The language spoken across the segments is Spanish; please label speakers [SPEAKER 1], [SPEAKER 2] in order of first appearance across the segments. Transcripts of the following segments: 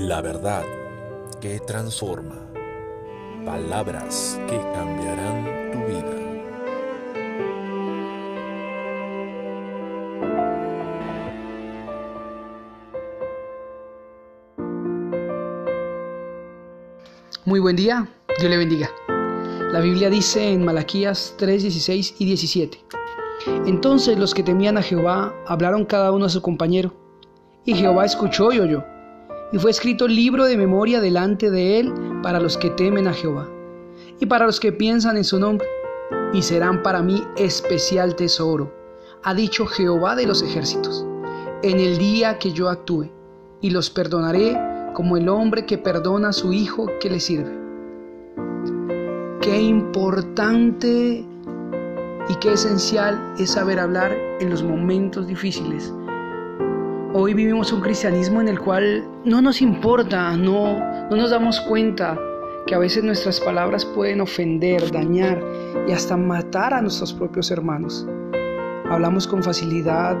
[SPEAKER 1] La verdad que transforma. Palabras que cambiarán tu vida.
[SPEAKER 2] Muy buen día, Dios le bendiga. La Biblia dice en Malaquías 3, 16 y 17. Entonces los que temían a Jehová hablaron cada uno a su compañero, y Jehová escuchó y oyó, y fue escrito libro de memoria delante de él para los que temen a Jehová, y para los que piensan en su nombre, y serán para mí especial tesoro, ha dicho Jehová de los ejércitos, en el día que yo actúe, y los perdonaré como el hombre que perdona a su hijo que le sirve. Qué importante esencial es saber hablar en los momentos difíciles. Hoy vivimos un cristianismo en el cual no nos importa, no, no nos damos cuenta que a veces nuestras palabras pueden ofender, dañar y hasta matar a nuestros propios hermanos. Hablamos con facilidad,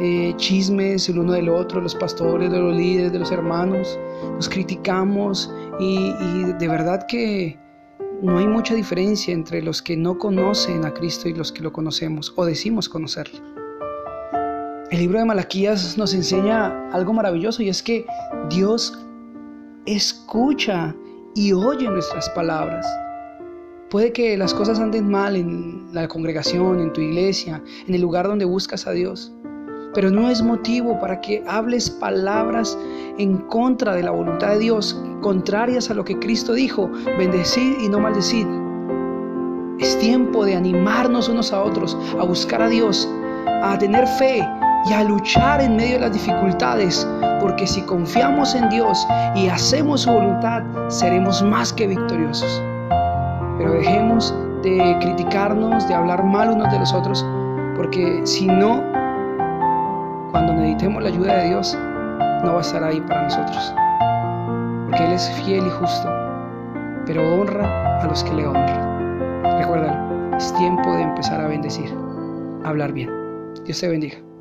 [SPEAKER 2] eh, chismes el uno del otro, los pastores, de los líderes, de los hermanos, nos criticamos y de verdad que no hay mucha diferencia entre los que no conocen a Cristo y los que lo conocemos o decimos conocerlo. El libro de Malaquías nos enseña algo maravilloso y es que Dios escucha y oye nuestras palabras. Puede que las cosas anden mal en la congregación, en tu iglesia, en el lugar donde buscas a Dios pero no es motivo para que hables palabras en contra de la voluntad de Dios, contrarias a lo que Cristo dijo, bendecid y no maldecid. Es tiempo de animarnos unos a otros, a buscar a Dios, a tener fe y a luchar en medio de las dificultades, porque si confiamos en Dios y hacemos su voluntad, seremos más que victoriosos. Pero dejemos de criticarnos, de hablar mal unos de los otros, porque si no, cuando necesitemos la ayuda de Dios, no va a estar ahí para nosotros. Porque Él es fiel y justo, pero honra a los que le honran. Recuérdalo, es tiempo de empezar a bendecir, a hablar bien. Dios te bendiga.